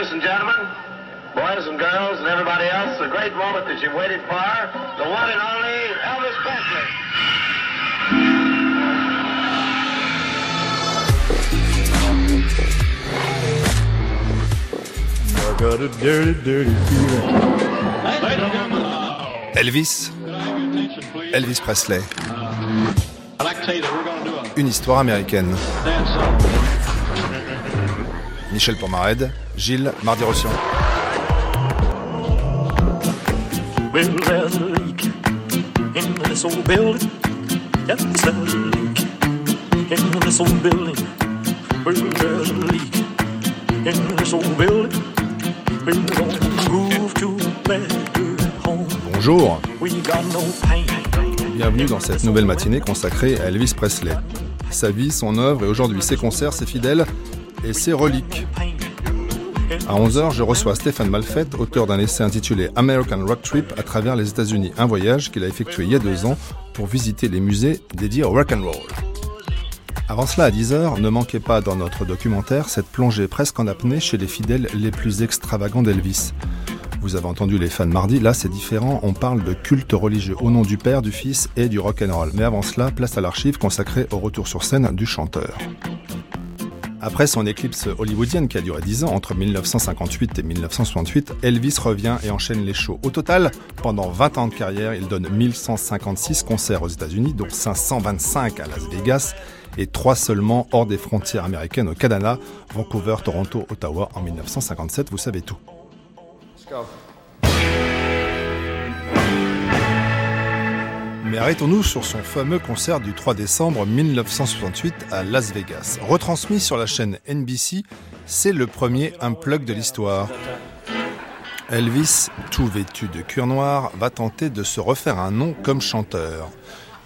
Ladies and gentlemen, boys and girls, and everybody else, the great moment that you've waited for, the one and only Elvis Presley. Elvis. Elvis Presley. Une histoire américaine. Michel Pomared, Gilles Mardi-Rossian. Well, there's a leak in this old building. Yes, there's a leak in this old building. Well, there's a leak in this old building. We're gonna move to a better home. Bonjour, We got no pain. bienvenue dans cette nouvelle matinée consacrée à Elvis Presley. Sa vie, son œuvre et aujourd'hui ses concerts, ses fidèles et ses reliques. À 11h, je reçois Stéphane Malfette, auteur d'un essai intitulé American Rock Trip à travers les États-Unis, un voyage qu'il a effectué il y a deux ans pour visiter les musées dédiés au rock and roll. Avant cela, à 10h, ne manquez pas dans notre documentaire cette plongée presque en apnée chez les fidèles les plus extravagants d'Elvis. Vous avez entendu les fans mardi, là c'est différent, on parle de culte religieux au nom du Père, du Fils et du rock and roll. Mais avant cela, place à l'archive consacrée au retour sur scène du chanteur. Après son éclipse hollywoodienne qui a duré 10 ans, entre 1958 et 1968, Elvis revient et enchaîne les shows. Au total, pendant 20 ans de carrière, il donne 1156 concerts aux États-Unis, dont 525 à Las Vegas et 3 seulement hors des frontières américaines au Canada, Vancouver, Toronto, Ottawa en 1957, vous savez tout. Mais arrêtons-nous sur son fameux concert du 3 décembre 1968 à Las Vegas. Retransmis sur la chaîne NBC, c'est le premier unplug de l'histoire. Elvis, tout vêtu de cuir noir, va tenter de se refaire un nom comme chanteur.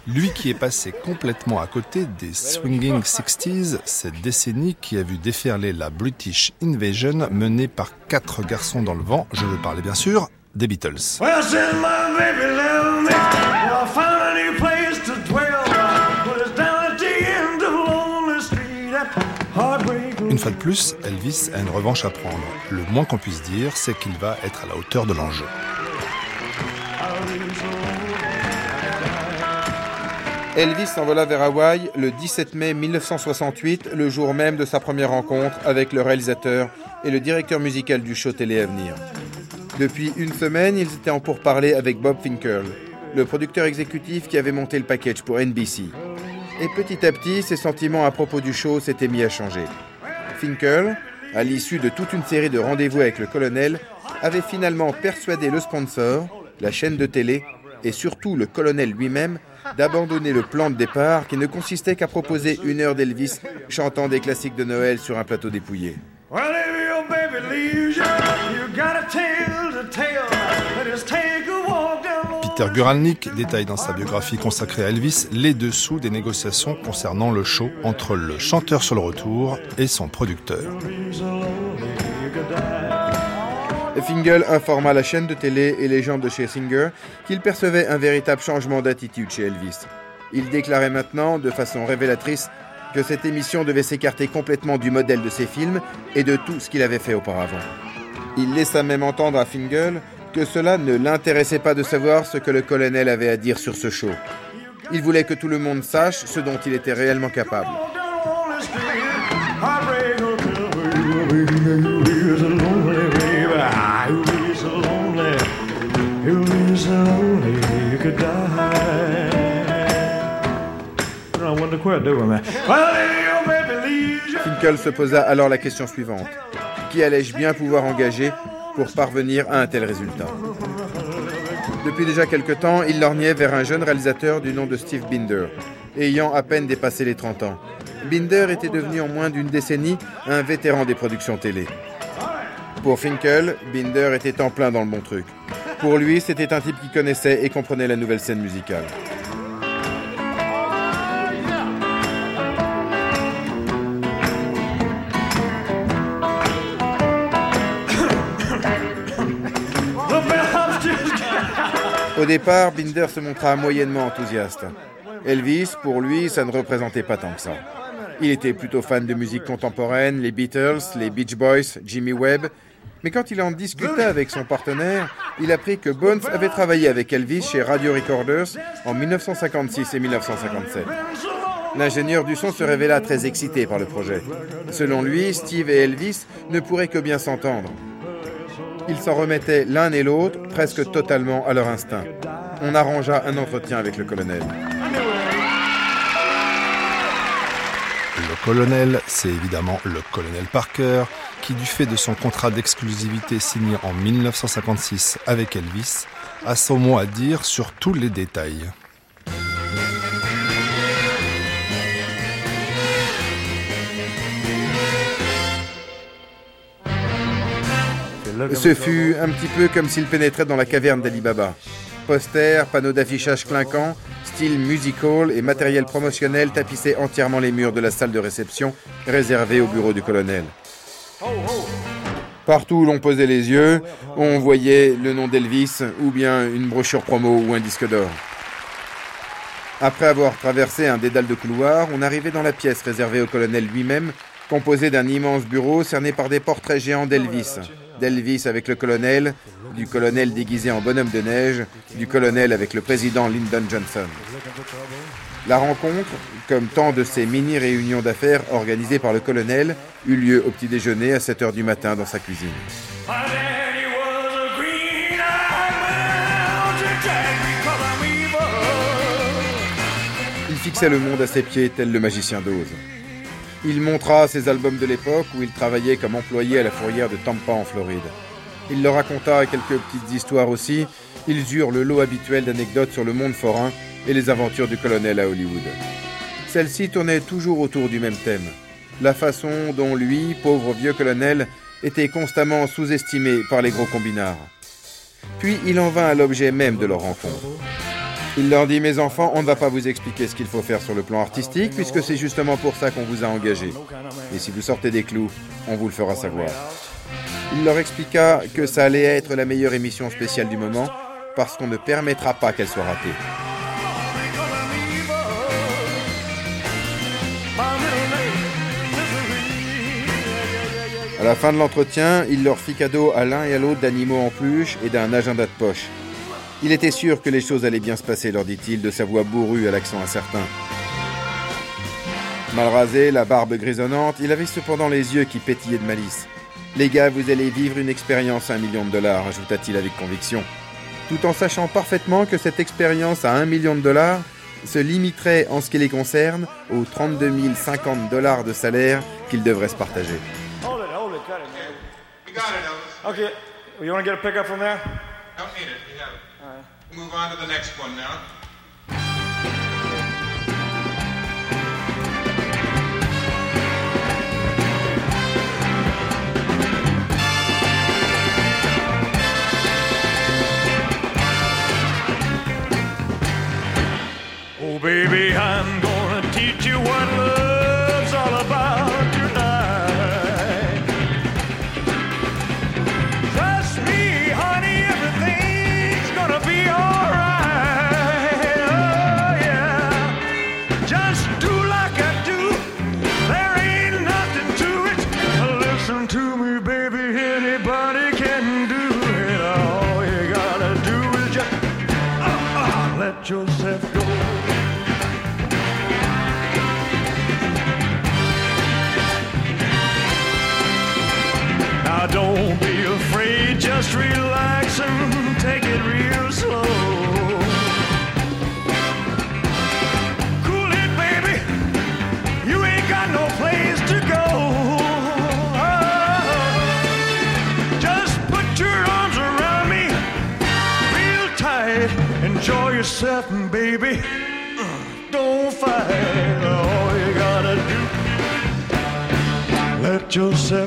Lui qui est passé complètement à côté des Swinging 60s, cette décennie qui a vu déferler la British Invasion menée par quatre garçons dans le vent, je veux parler bien sûr des Beatles. De plus, Elvis a une revanche à prendre. Le moins qu'on puisse dire, c'est qu'il va être à la hauteur de l'enjeu. Elvis s'envola vers Hawaï le 17 mai 1968, le jour même de sa première rencontre avec le réalisateur et le directeur musical du show télé à venir. Depuis une semaine, ils étaient en pourparlers avec Bob Finkel, le producteur exécutif qui avait monté le package pour NBC. Et petit à petit, ses sentiments à propos du show s'étaient mis à changer. Finkel, à l'issue de toute une série de rendez-vous avec le colonel, avait finalement persuadé le sponsor, la chaîne de télé, et surtout le colonel lui-même, d'abandonner le plan de départ qui ne consistait qu'à proposer une heure d'Elvis chantant des classiques de Noël sur un plateau dépouillé. Peter Guralnick détaille dans sa biographie consacrée à Elvis les dessous des négociations concernant le show entre le chanteur sur le retour et son producteur. Fingal informa la chaîne de télé et les gens de chez Singer qu'il percevait un véritable changement d'attitude chez Elvis. Il déclarait maintenant, de façon révélatrice, que cette émission devait s'écarter complètement du modèle de ses films et de tout ce qu'il avait fait auparavant. Il laissa même entendre à Fingal que cela ne l'intéressait pas de savoir ce que le colonel avait à dire sur ce show. Il voulait que tout le monde sache ce dont il était réellement capable. Finkel se posa alors la question suivante. Qui allais-je bien pouvoir engager pour parvenir à un tel résultat Depuis déjà quelque temps, il lorgnait vers un jeune réalisateur du nom de Steve Binder, ayant à peine dépassé les 30 ans. Binder était devenu en moins d'une décennie un vétéran des productions télé. Pour Finkel, Binder était en plein dans le bon truc. Pour lui, c'était un type qui connaissait et comprenait la nouvelle scène musicale. Au départ, Binder se montra moyennement enthousiaste. Elvis, pour lui, ça ne représentait pas tant que ça. Il était plutôt fan de musique contemporaine, les Beatles, les Beach Boys, Jimmy Webb, Mais quand il en discuta avec son partenaire, il apprit que Bones avait travaillé avec Elvis chez Radio Recorders en 1956 et 1957. L'ingénieur du son se révéla très excité par le projet. Selon lui, Steve et Elvis ne pourraient que bien s'entendre. Ils s'en remettaient l'un et l'autre presque totalement à leur instinct. On arrangea un entretien avec le colonel. Le colonel, c'est évidemment le colonel Parker, qui du fait de son contrat d'exclusivité signé en 1956 avec Elvis, a son mot à dire sur tous les détails. Ce fut un petit peu comme s'il pénétrait dans la caverne d'Ali Baba. Posters, panneaux d'affichage clinquants, style musical et matériel promotionnel tapissaient entièrement les murs de la salle de réception réservée au bureau du colonel. Partout où l'on posait les yeux, on voyait le nom d'Elvis ou bien une brochure promo ou un disque d'or. Après avoir traversé un dédale de couloirs, on arrivait dans la pièce réservée au colonel lui-même, composée d'un immense bureau cerné par des portraits géants d'Elvis. D'Elvis avec le colonel, du colonel déguisé en bonhomme de neige, du colonel avec le président Lyndon Johnson. La rencontre, comme tant de ces mini-réunions d'affaires organisées par le colonel, eut lieu au petit déjeuner à 7 heures du matin dans sa cuisine. Il fixait le monde à ses pieds tel le magicien d'Oz. Il montra ses albums de l'époque où il travaillait comme employé à la fourrière de Tampa en Floride. Il leur raconta quelques petites histoires aussi. Ils eurent le lot habituel d'anecdotes sur le monde forain et les aventures du colonel à Hollywood. Celles-ci tournaient toujours autour du même thème. La façon dont lui, pauvre vieux colonel, était constamment sous-estimé par les gros combinards. Puis il en vint à l'objet même de leur rencontre. Il leur dit, mes enfants, on ne va pas vous expliquer ce qu'il faut faire sur le plan artistique, puisque c'est justement pour ça qu'on vous a engagé. Et si vous sortez des clous, on vous le fera savoir. Il leur expliqua que ça allait être la meilleure émission spéciale du moment, parce qu'on ne permettra pas qu'elle soit ratée. À la fin de l'entretien, il leur fit cadeau à l'un et à l'autre d'animaux en peluche et d'un agenda de poche. Il était sûr que les choses allaient bien se passer, leur dit-il, de sa voix bourrue à l'accent incertain. Mal rasé, la barbe grisonnante, il avait cependant les yeux qui pétillaient de malice. Les gars, vous allez vivre une expérience à un million de dollars, ajouta-t-il avec conviction, tout en sachant parfaitement que cette expérience à un million de dollars se limiterait en ce qui les concerne aux 32 050 dollars de salaire qu'ils devraient se partager. Move on to the next one now. Oh, baby, I'm Yourself, baby. Don't fight. All you gotta do, let yourself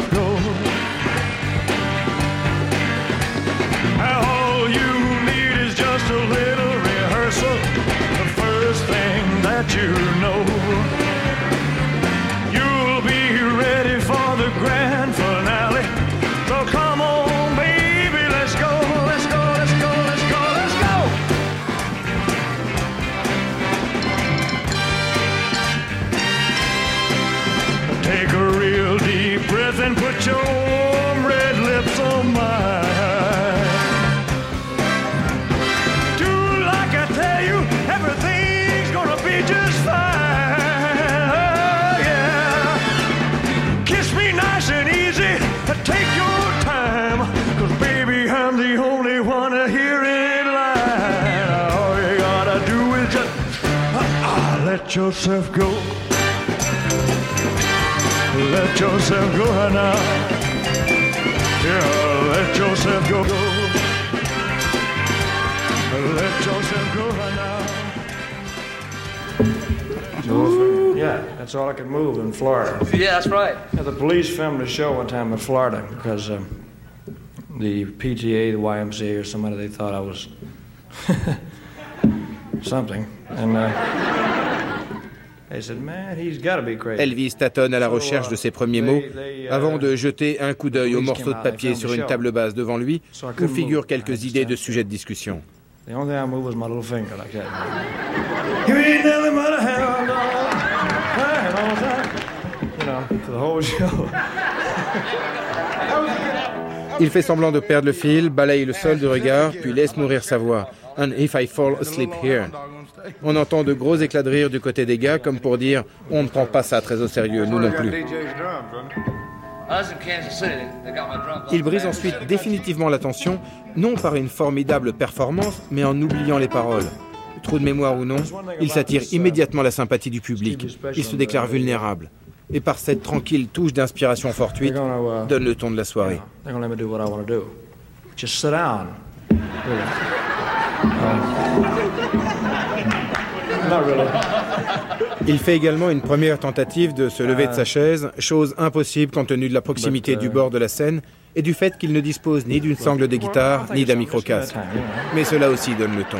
your warm red lips on mine. Do like I tell you, everything's gonna be just fine. Yeah. Kiss me nice and easy, take your baby, I'm the only one. All you gotta do is just uh, uh, let yourself go. Let yourself go now. Yeah, let yourself go. Let yourself go now. Yeah, that's all I could move in Florida. Yeah, that's right. Yeah, the police filmed a show one time in Florida because um, the PTA, the YMCA, or somebody they thought I was something, and uh, Elvis tâtonne à la recherche de ses premiers mots avant de jeter un coup d'œil au morceau de papier sur une table basse devant lui où figurent quelques idées de sujets de discussion. Il fait semblant de perdre le fil, balaye le sol de regard, puis laisse mourir sa voix. And if I fall asleep here. On entend de gros éclats de rire du côté des gars, comme pour dire on ne prend pas ça très au sérieux, nous non plus. Il brise ensuite définitivement l'attention, non par une formidable performance, mais en oubliant les paroles. Trou de mémoire ou non, il s'attire immédiatement la sympathie du public. Il se déclare vulnérable. Et par cette tranquille touche d'inspiration fortuite, donne le ton de la soirée. Really. Um, not really. Il fait également une première tentative de se lever de sa chaise, chose impossible compte tenu de la proximité du bord de la scène et du fait qu'il ne dispose ni d'une sangle de guitare ni d'un micro-casque. Mais cela aussi donne le ton.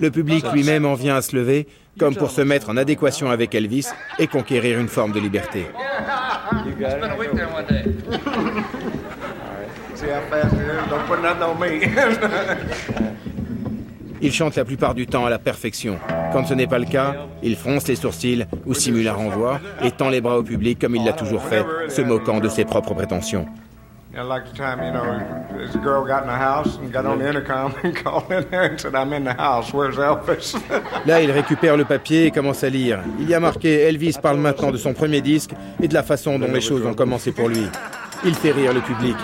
Le public lui-même en vient à se lever, comme pour se mettre en adéquation avec Elvis et conquérir une forme de liberté. Spent a week there one day. See how fast it is? Don't put nothing on me. Il chante la plupart du temps à la perfection. Quand ce n'est pas le cas, il fronce les sourcils ou simule un renvoi et tend les bras au public comme il l'a toujours fait, se moquant de ses propres prétentions. Là, il récupère le papier et commence à lire. Il y a marqué Elvis parle maintenant de son premier disque et de la façon dont les choses ont commencé pour lui. Il fait rire le public.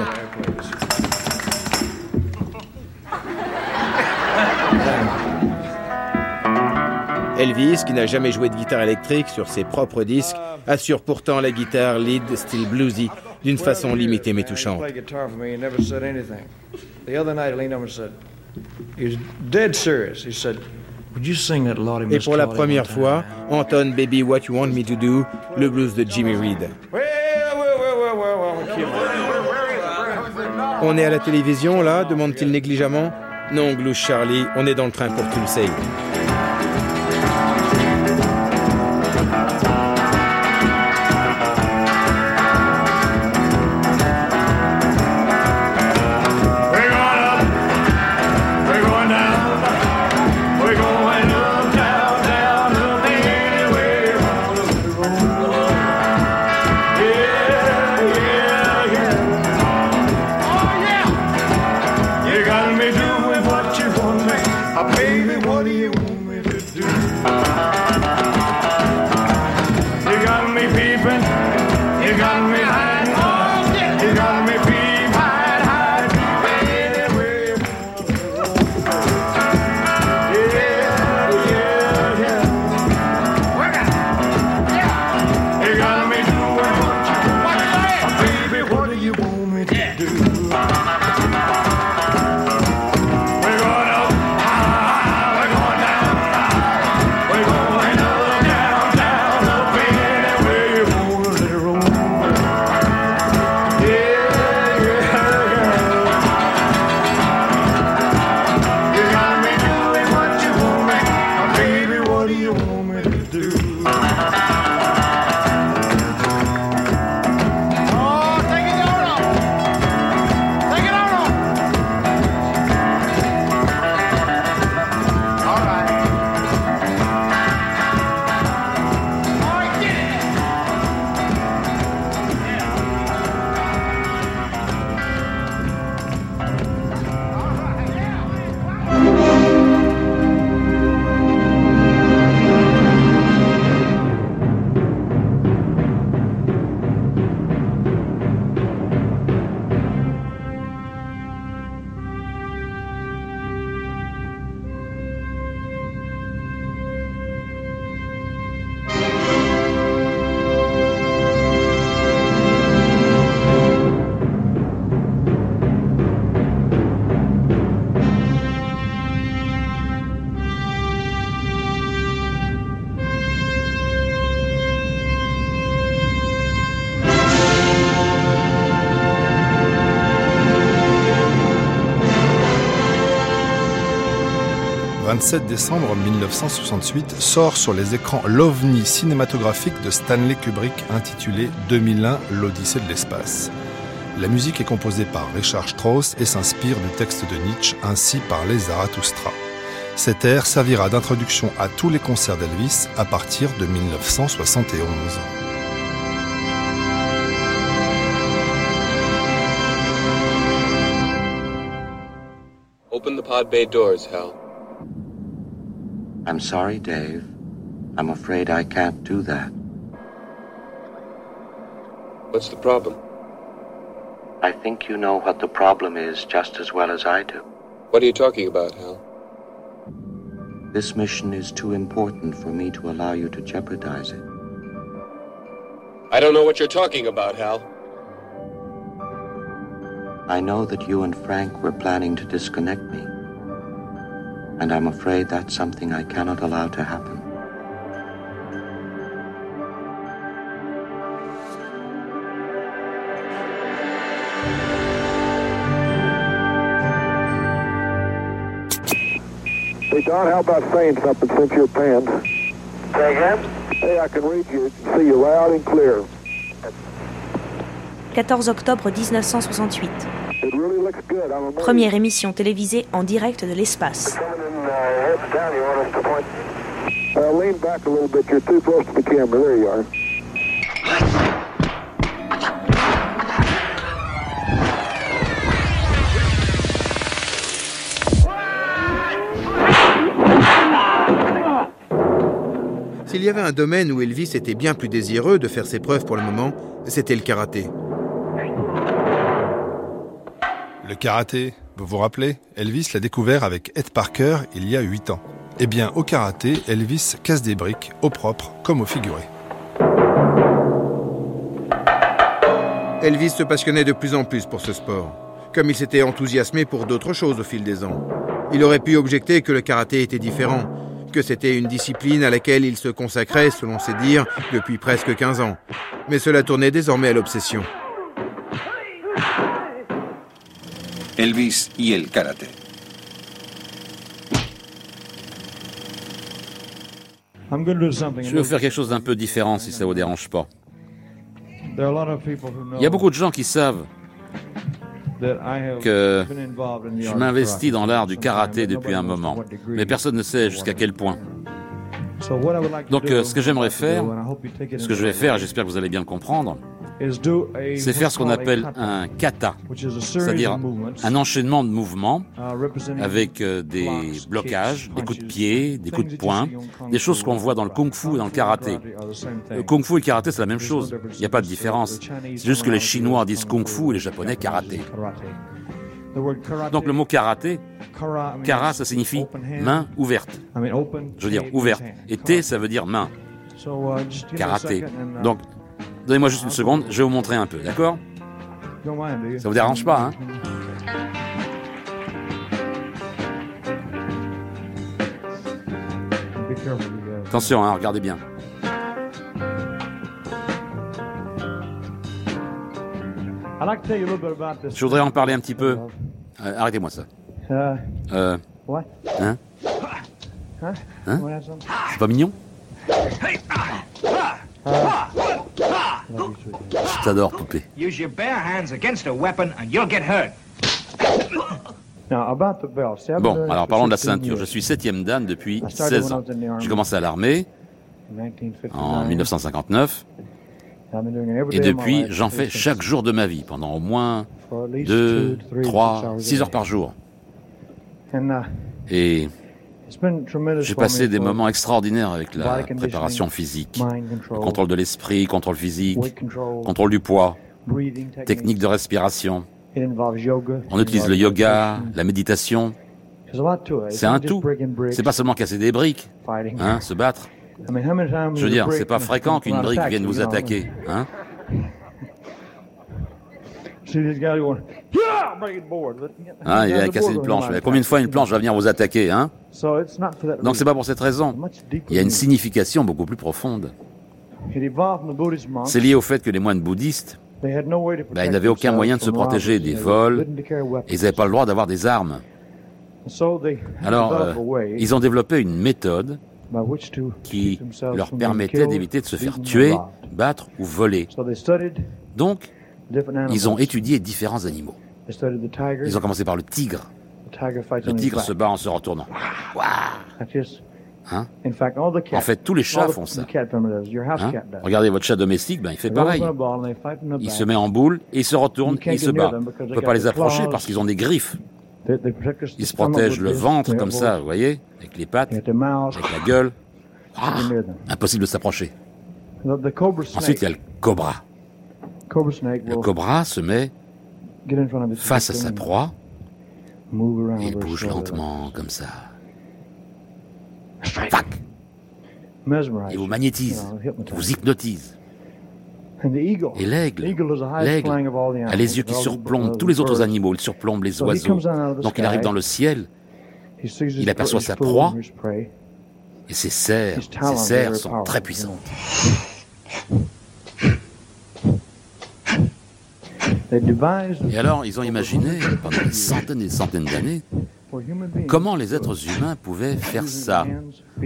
Elvis, qui n'a jamais joué de guitare électrique sur ses propres disques, assure pourtant la guitare lead style bluesy d'une façon limitée mais touchante. Et pour la première one time?" fois, entonne Baby What You Want Me to Do, le blues de Jimmy Reed. On est à la télévision là demande-t-il négligemment. Non, glouche Charlie, on est dans le train pour Tulsey. 27 décembre 1968 sort sur les écrans l'ovni cinématographique de Stanley Kubrick intitulé 2001 l'Odyssée de l'espace. La musique est composée par Richard Strauss et s'inspire du texte de Nietzsche ainsi par les Zarathustra. Cet air servira d'introduction à tous les concerts d'Elvis à partir de 1971. Open the pod bay doors, Hal. I'm sorry, Dave. I'm afraid I can't do that. What's the problem? I think you know what the problem is just as well as I do. What are you talking about, Hal? This mission is too important for me to allow you to jeopardize it. I don't know what you're talking about, Hal. I know that you and Frank were planning to disconnect me. And I'm afraid that's something I cannot allow to happen. Hey, Don, how about saying something since you're panned? Say again? Hey, I can read you, see you loud and clear. 14 octobre 1968. It really looks good. I'm amazed. Première émission télévisée en direct de l'espace. Uh, heads down. You want us to point? Uh, lean back a little bit. You're too close to the camera. There you are. S'il y avait un domaine où Elvis était bien plus désireux de faire ses preuves pour le moment, c'était le karaté. Le karaté, vous vous rappelez Elvis l'a découvert avec Ed Parker il y a 8 ans. Eh bien, au karaté, Elvis casse des briques, au propre comme au figuré. Elvis se passionnait de plus en plus pour ce sport, comme il s'était enthousiasmé pour d'autres choses au fil des ans. Il aurait pu objecter que le karaté était différent, que c'était une discipline à laquelle il se consacrait, selon ses dires, depuis presque 15 ans. Mais cela tournait désormais à l'obsession. Elvis y el karate. Je vais faire quelque chose d'un peu différent si ça vous dérange pas. There are a lot of people who know Il y a beaucoup de gens qui savent that I have que been involved in the je m'investis dans l'art du karaté depuis un moment. Mais personne ne sait jusqu'à quel point. So what I would like to Donc do, euh, ce que j'aimerais faire, ce que je vais faire, j'espère que vous allez bien le comprendre, c'est faire ce qu'on appelle un kata, c'est-à-dire un enchaînement de mouvements uh, avec euh, des blocages, des coups de pied, des coups de poing, des choses Fu qu'on voit dans le kung fu et dans le karaté. are the same Le thing. kung fu et le karaté, c'est la même chose. Il n'y a pas de différence. C'est juste que les Chinois is disent kung kung fu et les the Japonais Japanese karaté. Donc le mot karaté, kara, ça signifie main ouverte. Je veux dire ouverte. Et T, ça veut dire main. So, uh, Karaté. uh, Donc, donnez-moi juste une seconde, je vais vous montrer un peu, d'accord? Ça vous dérange pas, hein. Attention, hein, regardez bien. Je voudrais en parler un petit peu. Euh, Arrêtez-moi ça. Uh, Euh, what? hein? Hein some? C'est pas mignon Je t'adore, poupée. Use your bare hands against a weapon and you'll get hurt. Bon, alors parlons de la 16 ceinture. Je suis septième dan depuis I started 16 when I ans. J'ai commencé à l'armée In 1959. en 1959 I've been doing it every et depuis j'en fais chaque jour de ma vie pendant au moins for at least 2, two to three to six 3, hours a 6 heures par jour. Uh, Et j'ai passé des moments extraordinaires avec la préparation physique, le contrôle de l'esprit, contrôle physique, contrôle du poids, technique de respiration. On utilise le yoga, la méditation. C'est un tout. C'est pas seulement casser des briques, hein, se battre. Je veux dire, c'est pas fréquent qu'une brique vienne vous attaquer, hein. See this guy going, yeah, break it board. Let me get- Hein, il the vient casser board une planche. Mais combien de fois une planche va venir vous attaquer, hein? So it's not for that Donc c'est pas pour cette raison. Il y a une signification beaucoup plus profonde. C'est lié au fait que les moines bouddhistes, bah, ils n'avaient aucun moyen de se protéger des vols et ils n'avaient pas le droit d'avoir des armes. So they Alors, euh, a ils ont développé une méthode qui leur permettait d'éviter de se faire tuer, battre ou voler. Donc. Ils ont étudié différents animaux. Ils ont commencé par le tigre. Le tigre se bat en se retournant. Hein? In fact, all the cats, En fait, tous les chats font ça. Hein? Regardez votre chat domestique, ben, il fait pareil. Il se met en boule et il se retourne et il se bat. On they peut pas les approcher parce qu'ils ont des griffes. Ils se protègent le ventre comme ça, vous voyez, avec les pattes, avec la gueule. Ah, impossible de s'approcher. Ensuite, il y a le cobra. Le cobra se met face à sa proie. et il bouge lentement comme ça. Fac Il vous magnétise, vous hypnotise. Et l'aigle, l'aigle a les yeux qui surplombent tous les autres animaux, il surplombe les oiseaux. Donc il arrive dans le ciel. Il aperçoit sa proie. et ses serres, ses serres sont très puissantes. They devised Et alors, ils ont imaginé, pendant des centaines et des centaines d'années, comment les êtres humains pouvaient faire ça,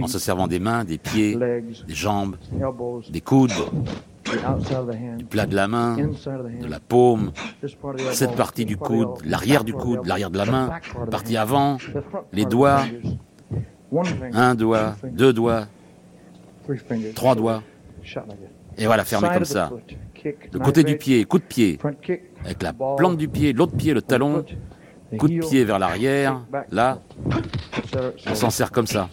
en se servant des mains, des pieds, des jambes, des coudes, hand, plat de la main, de la paume, cette partie du coude, l'arrière du coude, l'arrière de la main, the partie avant, les doigts, un doigt, deux doigts, trois doigts, et voilà, fermé comme ça. Le côté du pied, coup de pied, avec la plante du pied, l'autre pied, le talon, coup de pied vers l'arrière, là, on s'en sert comme ça.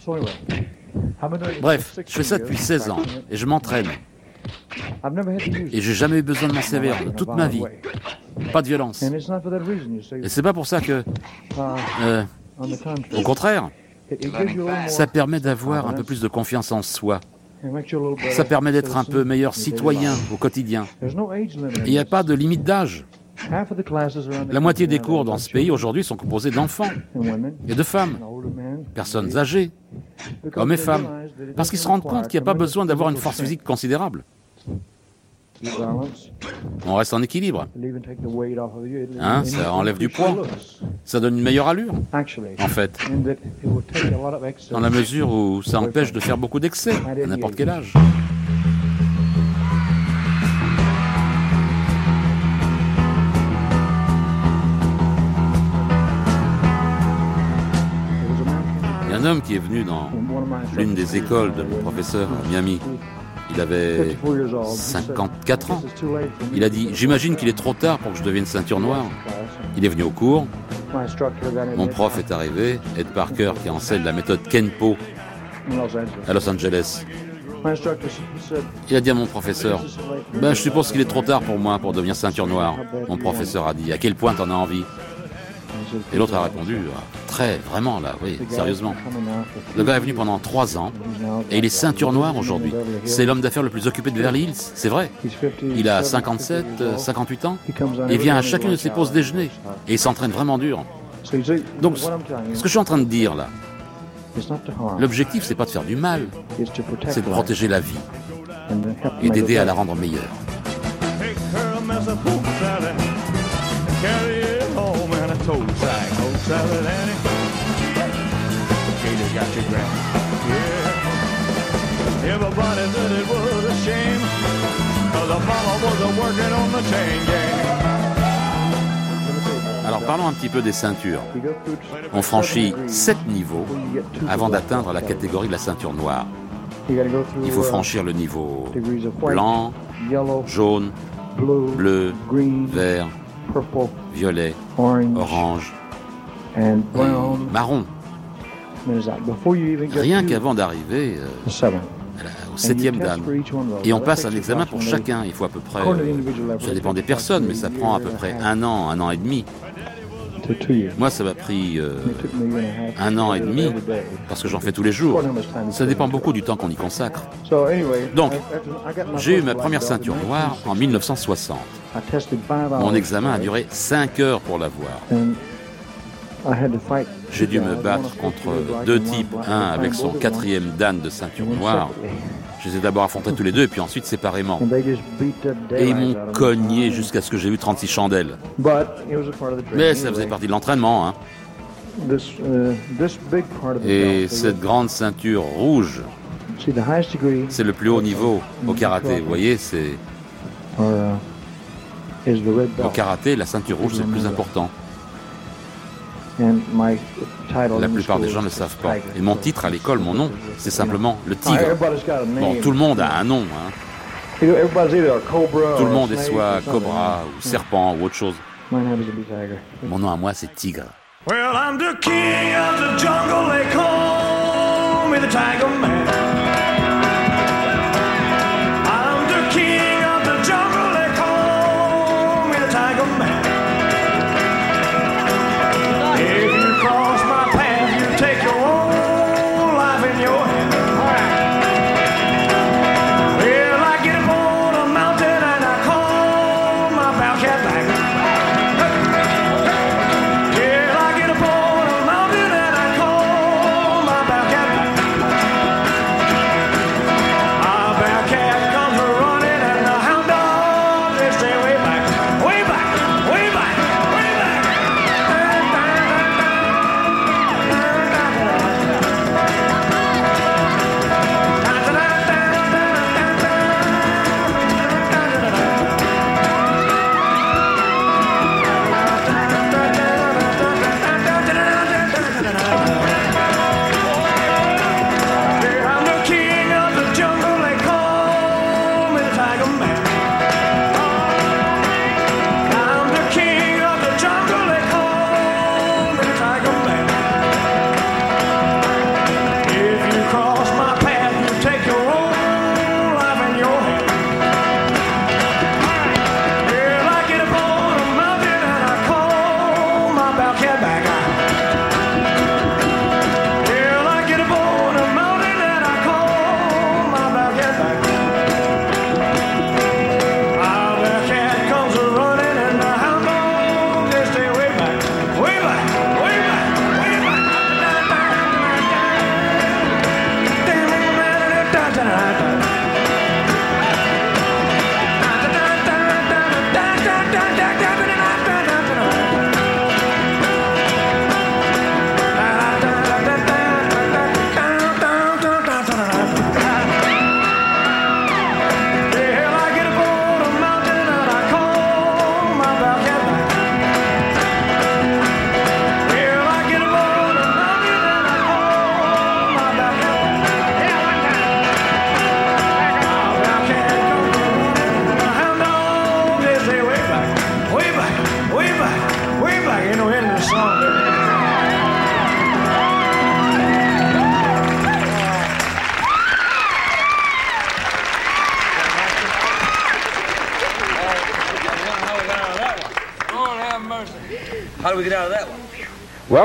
Bref, je fais ça 16 depuis years, 16 ans et je m'entraîne. Et j'ai jamais eu besoin de m'en servir de toute ma vie. Pas de violence. Et c'est pas pour ça que, Uh, euh, au contraire, ça permet d'avoir un peu plus de confiance en soi. Ça permet d'être un peu meilleur citoyen au quotidien. Il n'y a pas de limite d'âge. La moitié des cours dans ce pays aujourd'hui sont composés d'enfants et de femmes, personnes âgées, hommes et femmes, parce qu'ils se rendent compte qu'il n'y a pas besoin d'avoir une force physique considérable. On reste en équilibre. Hein, ça enlève du poids. Ça donne une meilleure allure, en fait, dans la mesure où ça empêche de faire beaucoup d'excès à n'importe quel âge. Homme qui est venu dans l'une des écoles de mon professeur à Miami. Il avait 54 ans. Il a dit J'imagine qu'il est trop tard pour que je devienne ceinture noire. Il est venu au cours. Mon prof est arrivé, Ed Parker, qui enseigne la méthode Kenpo à Los Angeles. Il a dit à mon professeur Ben, je suppose qu'il est trop tard pour moi pour devenir ceinture noire. Mon professeur a dit À quel point t'en as envie? Et l'autre a répondu Ah, Très, vraiment, là, oui, sérieusement. Le gars est venu pendant trois ans et il est ceinture noire aujourd'hui. C'est l'homme d'affaires le plus occupé de Beverly Hills, c'est vrai. Il a 57, euh, 58 ans. Et il vient à chacune de ses pauses déjeuner et il s'entraîne vraiment dur. Donc, ce que je suis en train de dire là, l'objectif c'est pas de faire du mal, c'est de protéger la vie et d'aider à la rendre meilleure. Alors parlons un petit peu des ceintures. On franchit sept niveaux avant d'atteindre la catégorie de la ceinture noire. Il faut franchir le niveau blanc, jaune, bleu, vert, violet, orange. Marron. Rien qu'avant d'arriver euh, au septième dan. Et on passe un examen pour chacun. Il faut à peu près, euh, ça dépend des personnes, mais ça prend à peu près un an, un an et demi. Moi, ça m'a pris euh, un an et demi parce que j'en fais tous les jours. Ça dépend beaucoup du temps qu'on y consacre. So anyway, Donc, J'ai eu ma première ceinture noire en 1960. I tested five Mon examen a duré 5 heures pour l'avoir. J'ai dû me battre contre deux types, un avec son quatrième dan de ceinture noire. Je les ai d'abord affrontés tous les deux, puis ensuite séparément. Et ils m'ont cogné jusqu'à ce que j'ai eu 36 chandelles. Mais ça faisait partie de l'entraînement. Hein. Uh, Et cette grande ceinture rouge, c'est le plus haut niveau au karaté. Vous voyez, c'est uh, au karaté, la ceinture rouge, c'est le plus important. And my title La plupart des gens ne is savent pas. Et mon titre à l'école, mon nom, c'est simplement le Ah, tigre. Bon, tout le monde a un nom. hein. Tout le or a monde est snake soit cobra ou serpent ou autre chose. Mon nom à moi, c'est tigre. Well, I'm the king of the jungle. They call me the Tiger Man.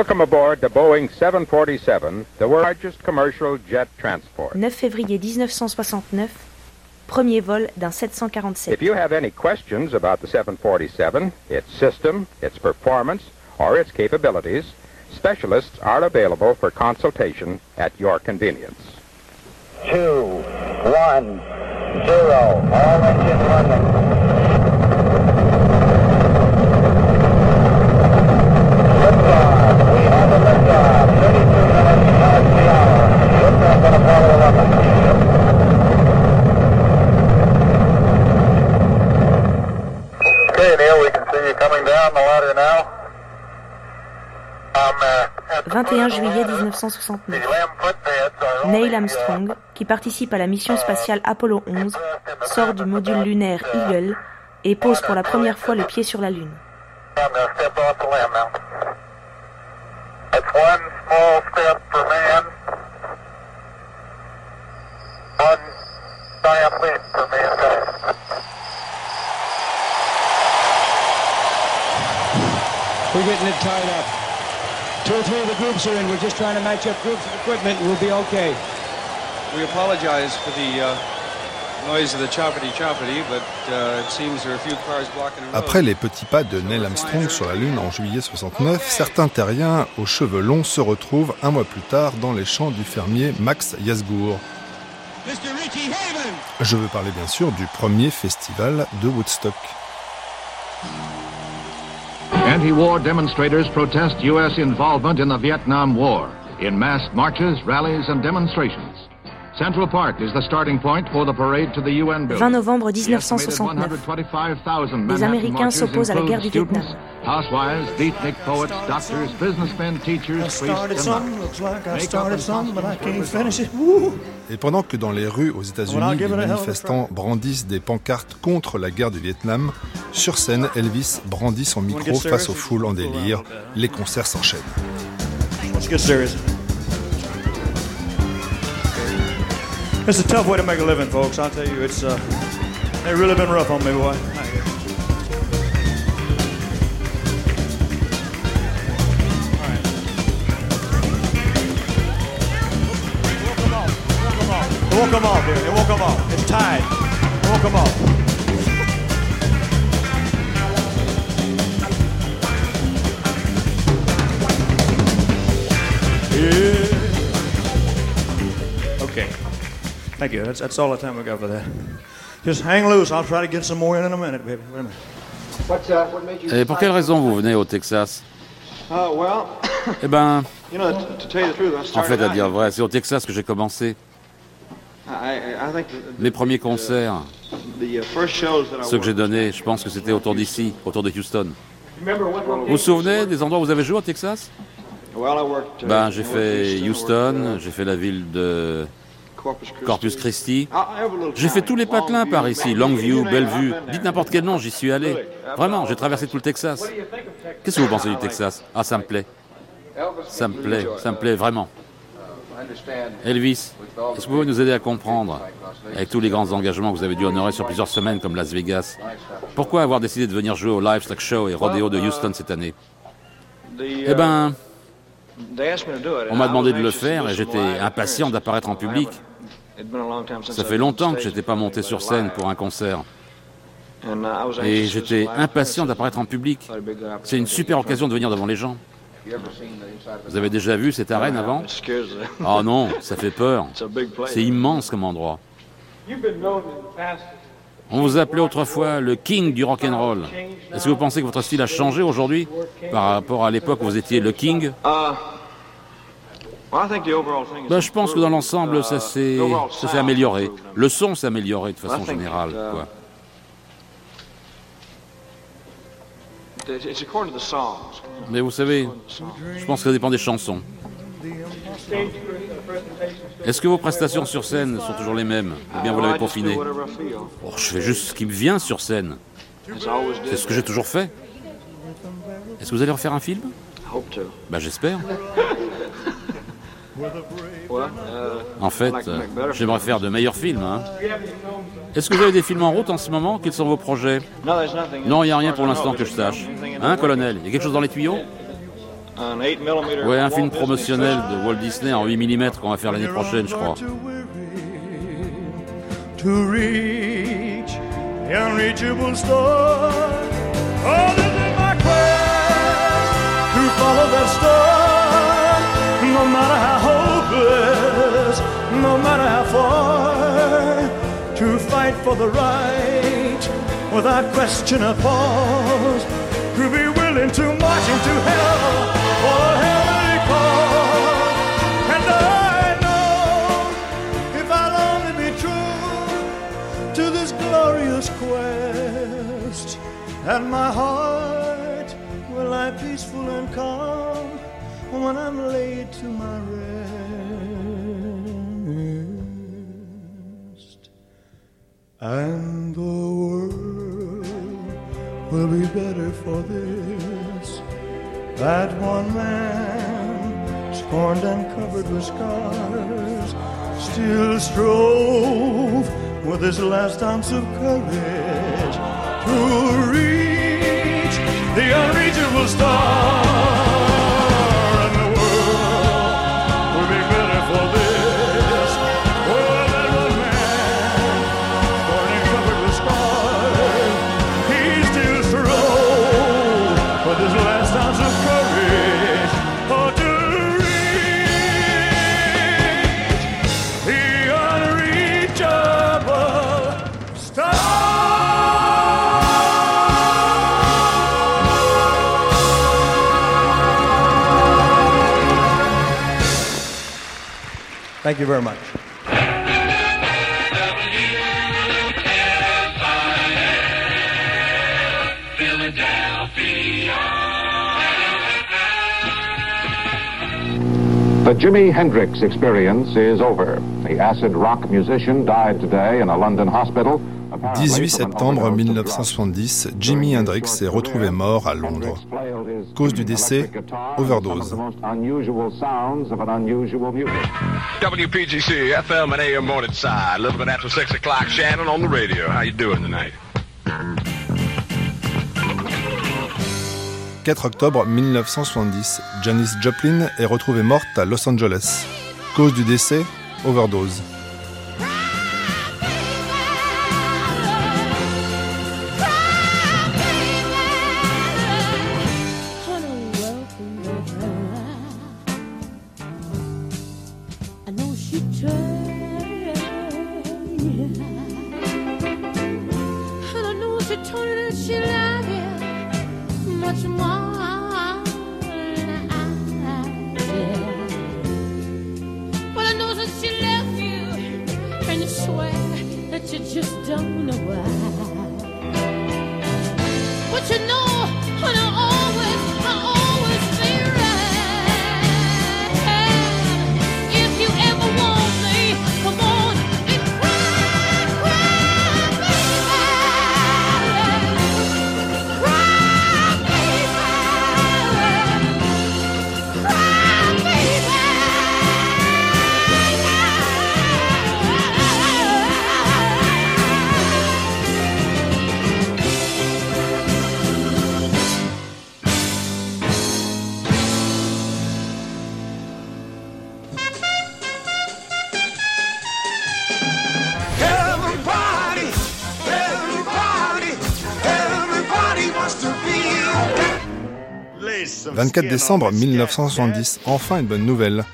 Welcome aboard the Boeing 747, the world's largest commercial jet transport. 9 février 1969, premier vol d'un 747. If you have any questions about the 747, its system, its performance, or its capabilities, specialists are available for consultation at your convenience. two, one, zero. All engine running. 21 juillet 1969. Neil Armstrong, qui participe à la mission spatiale Apollo 11, sort du module lunaire Eagle et pose pour la première fois le pied sur la Lune. I'm going to step off the limb now. That's one small step for man, one giant leap for mankind. We're getting it tied up. Two or three of the groups are in. We're just trying to match up groups of equipment and we'll be okay. We apologize for the uh, noise of the choppity choppity, but uh, it seems there are a few cars blocking the road. Après les petits pas de Neil Armstrong sur la Lune en juillet 69, certains terriens aux cheveux longs se retrouvent un mois plus tard dans les champs du fermier Max Yasgour. Je veux parler bien sûr du premier festival de Woodstock. Anti-war demonstrators protest U.S. involvement in the Vietnam War in mass marches, rallies, and demonstrations. 20 building. novembre The estimated 1969. 125,000 Les Américains s'opposent à la guerre du Vietnam. students, Housewives, beatnik poets, doctors, businessmen, teachers, I priests, started and something, monks. looks like I Make up started and something, but I constitute can't results. finish it. Woo! Et pendant que dans les rues aux États-Unis, les manifestants brandissent des pancartes contre la guerre du Vietnam, sur scène, Elvis brandit son micro face aux foules en délire. Les concerts s'enchaînent. It's a tough way to make a living, folks. I'll tell you, it's uh, they've really been rough on me, boy. It won't come off, dear. It won't come off. It's tied. It won't come off. Thank you. That's, that's all the time we got for that. Just hang loose. I'll try to get some more in in a minute, baby. Wait a minute. What's, uh, what made you Et pour quelle raison vous venez au Texas? Uh, well, Eh ben, you know, to, tell you the truth, I en fait, à dire vrai, c'est au Texas que j'ai commencé. I, I think the, Les premiers concerts, the uh, first shows that I ceux que j'ai donnés, je pense que c'était autour d'ici, autour de Houston. Vous vous souvenez des endroits où vous avez joué au Texas? Well, I worked. Ben, j'ai fait Houston, j'ai fait la ville de Corpus Christi. J'ai fait tous les patelins par ici, Longview, Bellevue. Dites n'importe quel nom, j'y suis allé. Vraiment, j'ai traversé tout le Texas. Qu'est-ce que vous pensez du Texas? Ah, ça me plaît. Ça me plaît, ça me plaît vraiment. Elvis, est-ce que vous pouvez nous aider à comprendre, avec tous les grands engagements que vous avez dû honorer sur plusieurs semaines comme Las Vegas, pourquoi avoir décidé de venir jouer au Livestock Show et Rodeo de Houston cette année? Eh uh, ben, it, on m'a demandé de le faire et j'étais impatient d'apparaître en public. It'd been a long time since Ça fait been on longtemps que stage j'étais pas monté sur a scène pour un concert. And, uh, I was Et j'étais impatient d'apparaître en public. C'est une opportunity. super occasion de venir devant les gens. Vous avez déjà vu cette arène avant? Scares the- Oh non, ça fait peur. C'est immense comme endroit. You've been known in the past. On vous appelait autrefois le king du rock'n'roll. Est-ce que vous pensez que votre style a changé aujourd'hui par rapport à l'époque où vous étiez le king Uh, well, I think the overall thing is ben, Je pense que dans l'ensemble, Uh, ça s'est amélioré. Le son s'est amélioré de façon générale. uh, quoi. Mais vous savez, je pense que ça dépend des chansons. Est-ce que vos prestations sur scène sont toujours les mêmes Ou bien vous l'avez peaufiné? Oh, Je fais juste ce qui me vient sur scène. C'est ce que j'ai toujours fait. Est-ce que vous allez refaire un film? Bah j'espère. En fait, euh, j'aimerais faire de meilleurs films. hein. Est-ce que vous avez des films en route en ce moment? Quels sont vos projets? Non, il n'y a rien pour l'instant que je sache. Hein, colonel? Il y a quelque chose dans les tuyaux? Un 8 Ouais, un film promotionnel de Walt Disney en 8 mm qu'on va faire l'année prochaine, je crois. to No matter how hopeless, no matter how far, to fight for the right without question or pause. To be willing to march into hell for a heavenly cause. And I know if I'll only be true to this glorious quest, and my heart when I'm laid to my rest. And the world will be better for this. That one man, scorned and covered with scars, still strove with his last ounce of courage to reach the unreachable star. Thank you very much. The Jimi Hendrix experience is over. The acid rock musician died today in a London hospital. 18 septembre 1970, Jimi Hendrix est retrouvé mort à Londres. Cause du décès, overdose. WPGC, FM and AM Morningside. A little bit after 6 o'clock, Shannon on the radio. How you doing tonight? 4 octobre 1970, Janis Joplin est retrouvée morte à Los Angeles. Cause du décès, overdose. 24 décembre 1970, enfin une bonne nouvelle,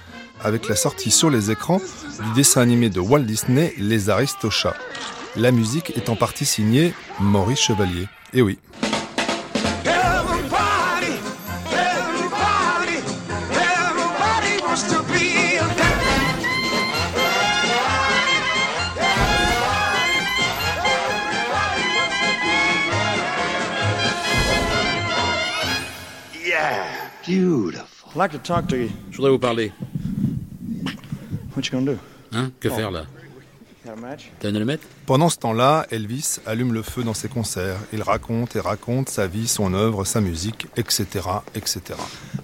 avec la sortie sur les écrans du dessin animé de Walt Disney Les Aristochats. La musique est en partie signée Maurice Chevalier. Et oui. Like to talk to you. Je voudrais vous parler. What you gonna do? Hein? Que Oh. faire là? T'as une allumette Pendant ce temps-là, Elvis allume le feu dans ses concerts. Il raconte et raconte sa vie, son œuvre, sa musique, etc., etc.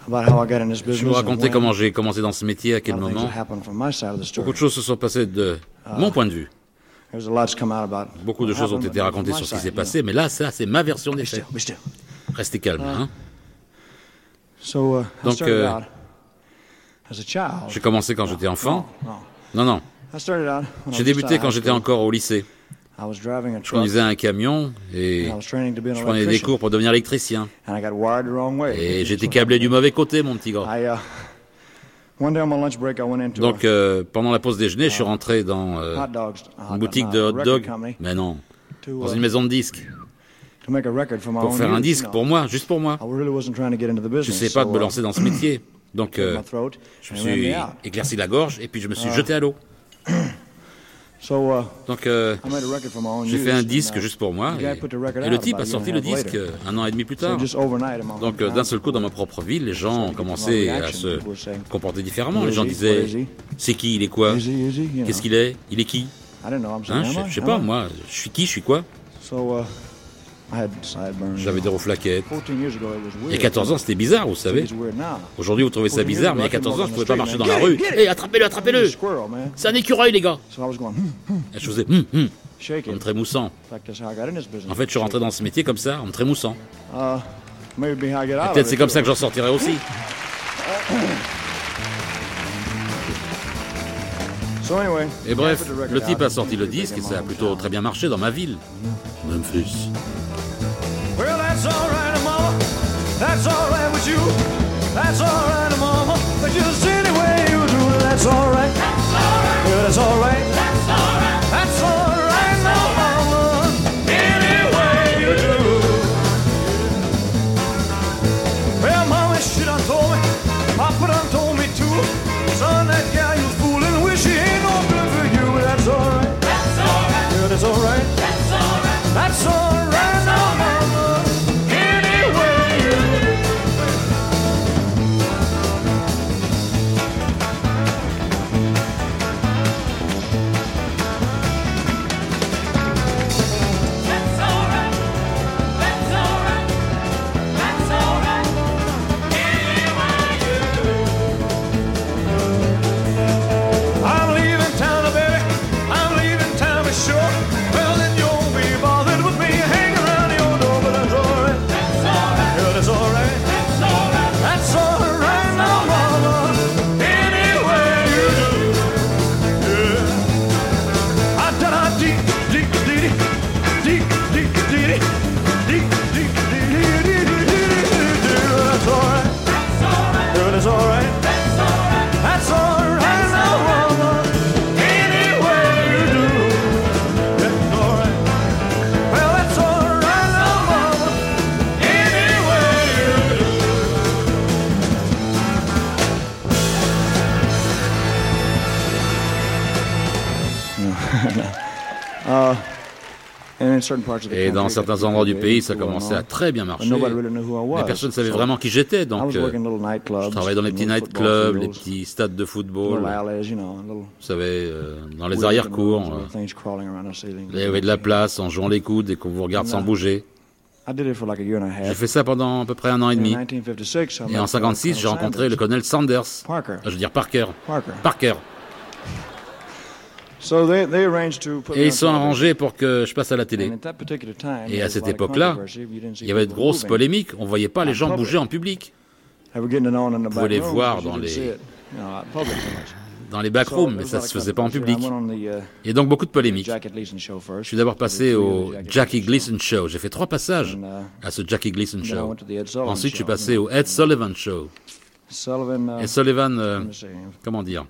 About how I got in this Je vous when. comment j'ai commencé dans ce métier, à quel moment. Beaucoup de choses se sont passées de Ah. mon point de vue. Beaucoup de choses ont été racontées sur ce qui s'est passé, mais là, ça, c'est ma version des faits. Restez calme, Ah. hein. Uh, Donc, euh. J'ai commencé quand j'étais enfant. Non, Non, J'ai débuté quand j'étais encore au lycée. Je conduisais un camion et je prenais des cours pour devenir électricien. And I got wired the wrong way. Et j'étais câblé du mauvais côté, mon petit gars. Uh, Donc, euh, pendant la pause déjeuner, je suis rentré dans euh, une boutique de hot dog. Mais non, dans uh, une maison de disques. Pour faire un disque pour moi, juste pour moi. I really wasn't trying to get into the Je business. sais pas de me uh, lancer dans ce métier. Donc, euh, je me suis éclairci la gorge et puis je me suis Ah. jeté à l'eau. Uh, Donc, euh, j'ai fait un and, disque uh, juste pour moi. Et, le type a sorti le disque euh, un an et demi plus tard. Donc, euh, d'un seul coup, dans ma propre ville, les gens commençaient à se comporter différemment. Les gens disaient C'est qui? Il est quoi? Qu'est-ce qu'il est? Il est qui? I don't know. I'm Hein, je, je sais pas, moi, je suis qui Je suis quoi? J'avais des reflaquettes. 14 years ago, it was Il y a weird. 14 ans, c'était bizarre, vous savez. Aujourd'hui, vous trouvez ça 14 years bizarre, mais il y a I couldn't 14 ans, je on pouvais pas marcher dans la rue. Hé, attrapez-le, attrapez-le man. C'est un écureuil, les gars going, hmm, hmm, Et je faisais hum, hum, en me trémoussant. En fait, je suis rentré dans ce métier comme ça, en me trémoussant. Et Peut-être c'est comme ça que j'en sortirai aussi. Et bref, le type a sorti le disque et ça a plutôt très bien marché dans ma ville. Memphis. That's all right, mama. That's all right with you. That's all right, Et dans certains endroits du pays, ça commençait à très bien marcher. Mais personne ne savait vraiment qui j'étais. Donc, euh, je travaillais dans les petits nightclubs, les petits stades de football. Vous savez, euh, dans les arrière-cours. Il y avait de la place en jouant les coudes et qu'on vous regarde sans Non. bouger. J'ai fait ça pendant à peu près un an et demi. 1956, I Et en uh, 56, j'ai rencontré le colonel Sanders. Euh, Je veux dire Parker. Parker. Parker. So they, they arranged to put me Et ils sont arrangés pour que je passe à la télé. Et à cette époque-là, il y avait de grosses polémiques. On ne voyait pas les En gens bouger en public. On back les voir dans les-. Dans les backrooms, mais ça se faisait pas en public. The, uh, Il y a donc beaucoup de polémiques. Je suis d'abord passé au Jackie Gleason Show. J'ai fait trois passages uh, à ce Jackie Gleason Show. Ensuite, je suis passé au Ed Sullivan Show. Sullivan, uh, Et Sullivan, euh, comment dire?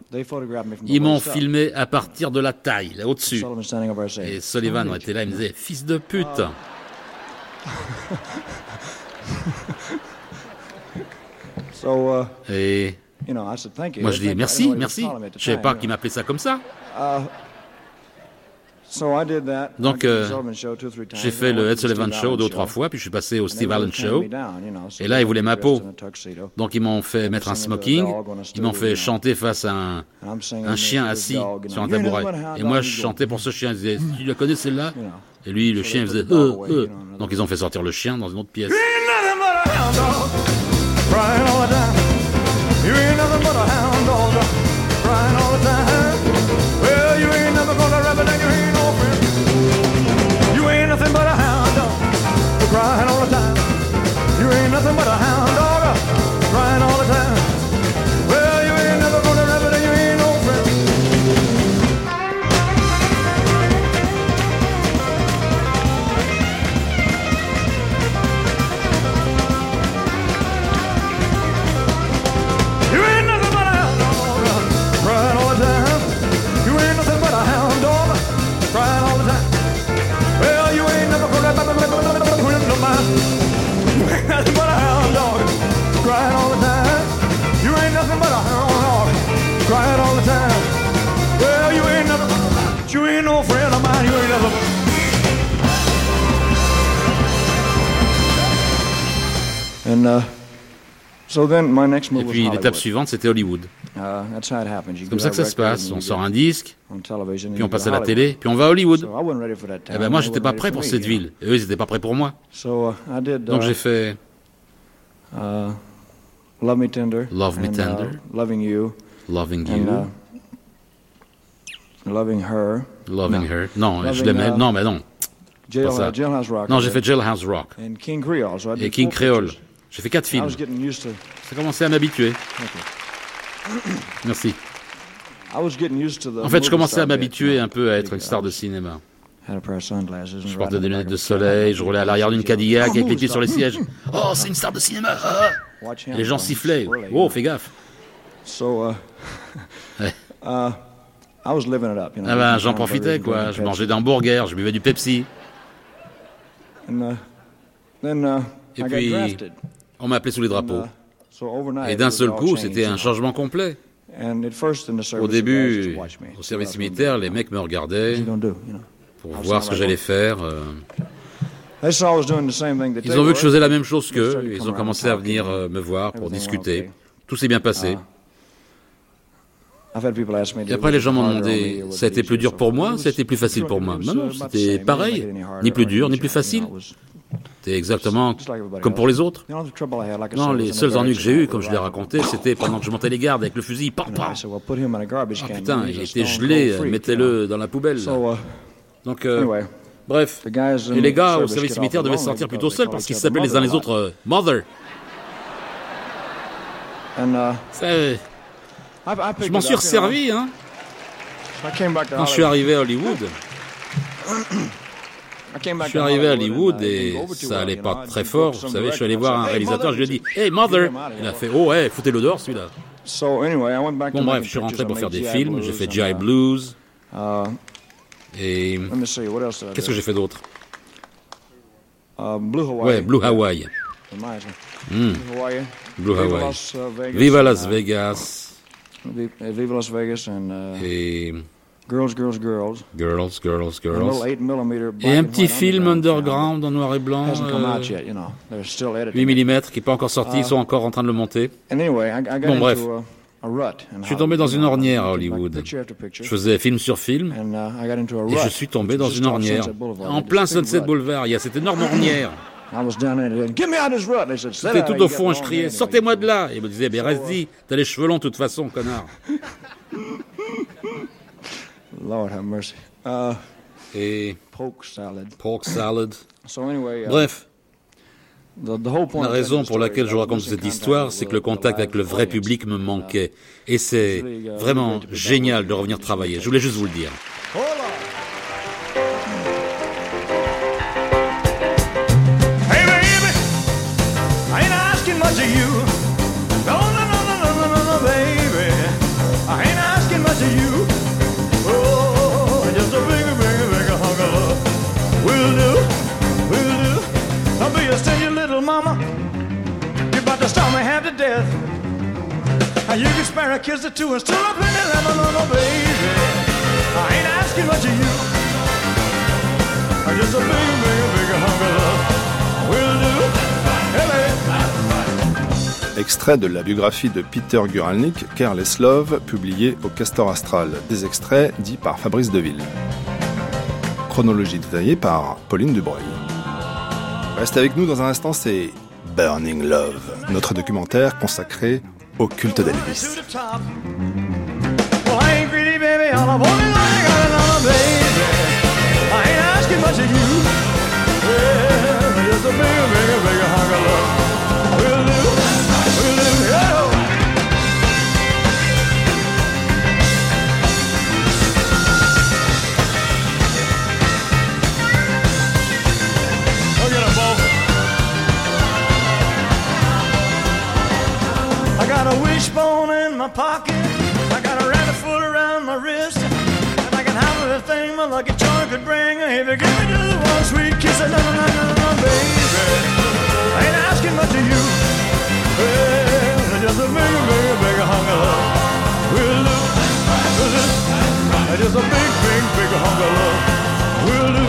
Ils m'ont filmé à partir de la taille, là au-dessus. Et Sullivan était là, il me disait Fils de pute. So, uh, Et moi je dis merci, merci. Je savais time, pas qu'il m'appelait ça comme ça. Uh, so I did that. I Donc euh, j'ai fait le Ed Sullivan Show deux ou trois fois, puis je suis passé au Steve Allen Show. Et là, ils voulaient ma peau. Donc ils m'ont fait mettre un smoking, ils m'ont fait chanter face à un, chien assis sur un know, "You know tabouret. Et moi je you go?" chantais pour ce chien, je disais Tu la connais celle-là. Et lui, le chien they faisait euh, euh. Donc ils ont fait sortir le chien dans une autre pièce. Et move was puis l'étape suivante, c'était Hollywood. Uh, C'est comme ça que ça se passe. On sort un disque, puis on passe à la télé, puis on va à Hollywood. That Eh ben moi, j'étais pas prêt pour cette ville. Et eux, ils étaient pas prêts pour moi. Uh. Donc uh, j'ai fait uh, Love Me Tender. Love Me Tender. Uh, loving You. Loving You, uh, loving Her. Loving. Her. Non, je l'aimais. uh, Non, mais non. Uh. Non, j'ai fait Jailhouse Rock. Et King Creole. J'ai fait quatre films. Ça commençait à m'habituer. Merci. En fait, je commençais à m'habituer un peu à être une star de was- cinéma. Je portais des lunettes de soleil, je roulais à l'arrière d'une Cadillac avec les pieds sur les sièges. Oh, c'est une star de cinéma ah him, les gens sifflaient. Oh, fais gaffe. Uh, Ouais. uh. Ah ben, j'en profitais, quoi. Je mangeais d'hamburgers, je buvais du Pepsi. Uh, uh, Et puis. On m'a appelé sous les drapeaux. Uh, Et d'un seul coup, c'était un changement complet. Au début, au service militaire, les mecs me regardaient pour voir ce que j'allais faire. euh. Ils ont vu que je faisais la même chose qu'eux. Ils ont commencé à venir euh, me voir pour discuter. Tout s'est bien passé. Me, Et "Did it après, les gens m'ont demandé, ça a été plus easier?" dur pour moi, ça a été plus facile pour moi. uh, Non, non, about the c'était pareil. Ni plus dur, ni plus facile. C'était exactement comme pour les autres. Non, les seuls ennuis que j'ai eus, comme je l'ai raconté, c'était pendant que je montais les gardes avec le fusil. A garbage Ah putain, il était gelé, mettez-le dans la poubelle. Uh, Donc, euh, bref. Et les gars au service militaire devaient sortir because plutôt seuls parce qu'ils s'appelaient les uns les autres euh, Mother. Uh, Ça, picked je m'en suis resservi, hein. Quand je suis arrivé à Hollywood, Je suis arrivé à Hollywood et ça allait pas très fort. Vous savez, je suis allé voir un réalisateur, je lui ai dit Hey mother Il a fait Oh ouais, foutez-le dehors celui-là. Bon bref, je suis rentré pour faire des films, j'ai fait G.I. Blues. Et qu'est-ce que j'ai fait d'autre? Ouais, Blue Hawaii. Hmm. Blue Hawaii. Viva Las Vegas. Viva Las Vegas uh, Et Girls, Girls, Girls. Girls, Girls, Girls. 8 millimeter black Et un and petit film underground en noir et blanc. Euh, out yet, you know. They're still 8 editing. mm qui n'est pas encore sorti, ils sont encore en train de le monter. And anyway, I, I got Bon, bref. into a, a rut. in Je suis tombé dans une ornière à Hollywood. Je faisais film sur film uh, et je suis tombé dans was une ornière. En plein Sunset. Boulevard, il y a cette énorme ornière. I was down there and they said, Get me out of this rut. They said, "Sit J'étais tout au fond, long je criais hair." Sortez-moi de là Et il me disait Mais reste-y, t'as les cheveux longs de toute façon, connard. Lord have mercy. Uh, Et pork salad. pork salad. So anyway, uh, Bref, the, the whole point la raison pour story laquelle is je I raconte cette contact histoire, with c'est que the- le contact avec le vrai public me manquait. Et c'est vraiment génial de revenir travailler. Je voulais juste vous le dire. Hey baby, I ain't asking much of you. Extrait de la biographie de Peter Guralnick, Careless Love, publiée au Castor Astral. Des extraits dits par Fabrice Deville. Chronologie détaillée par Pauline Dubreuil. Reste avec nous dans un instant, c'est Burning Love, notre documentaire consacré au culte d'Elvis. Wishbone in my pocket. I got a rabbit foot around my wrist. And I can have everything my lucky charm could bring. If you give me just one sweet kiss, no, no, no, no, no, baby. I ain't asking much of you. Well, just a big, big, big hunk of love. Will do, will do. Just a big, big, big hunk of love. Will do,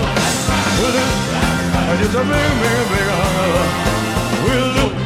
we'll do. Just a big, big, big hunk of love. Will do.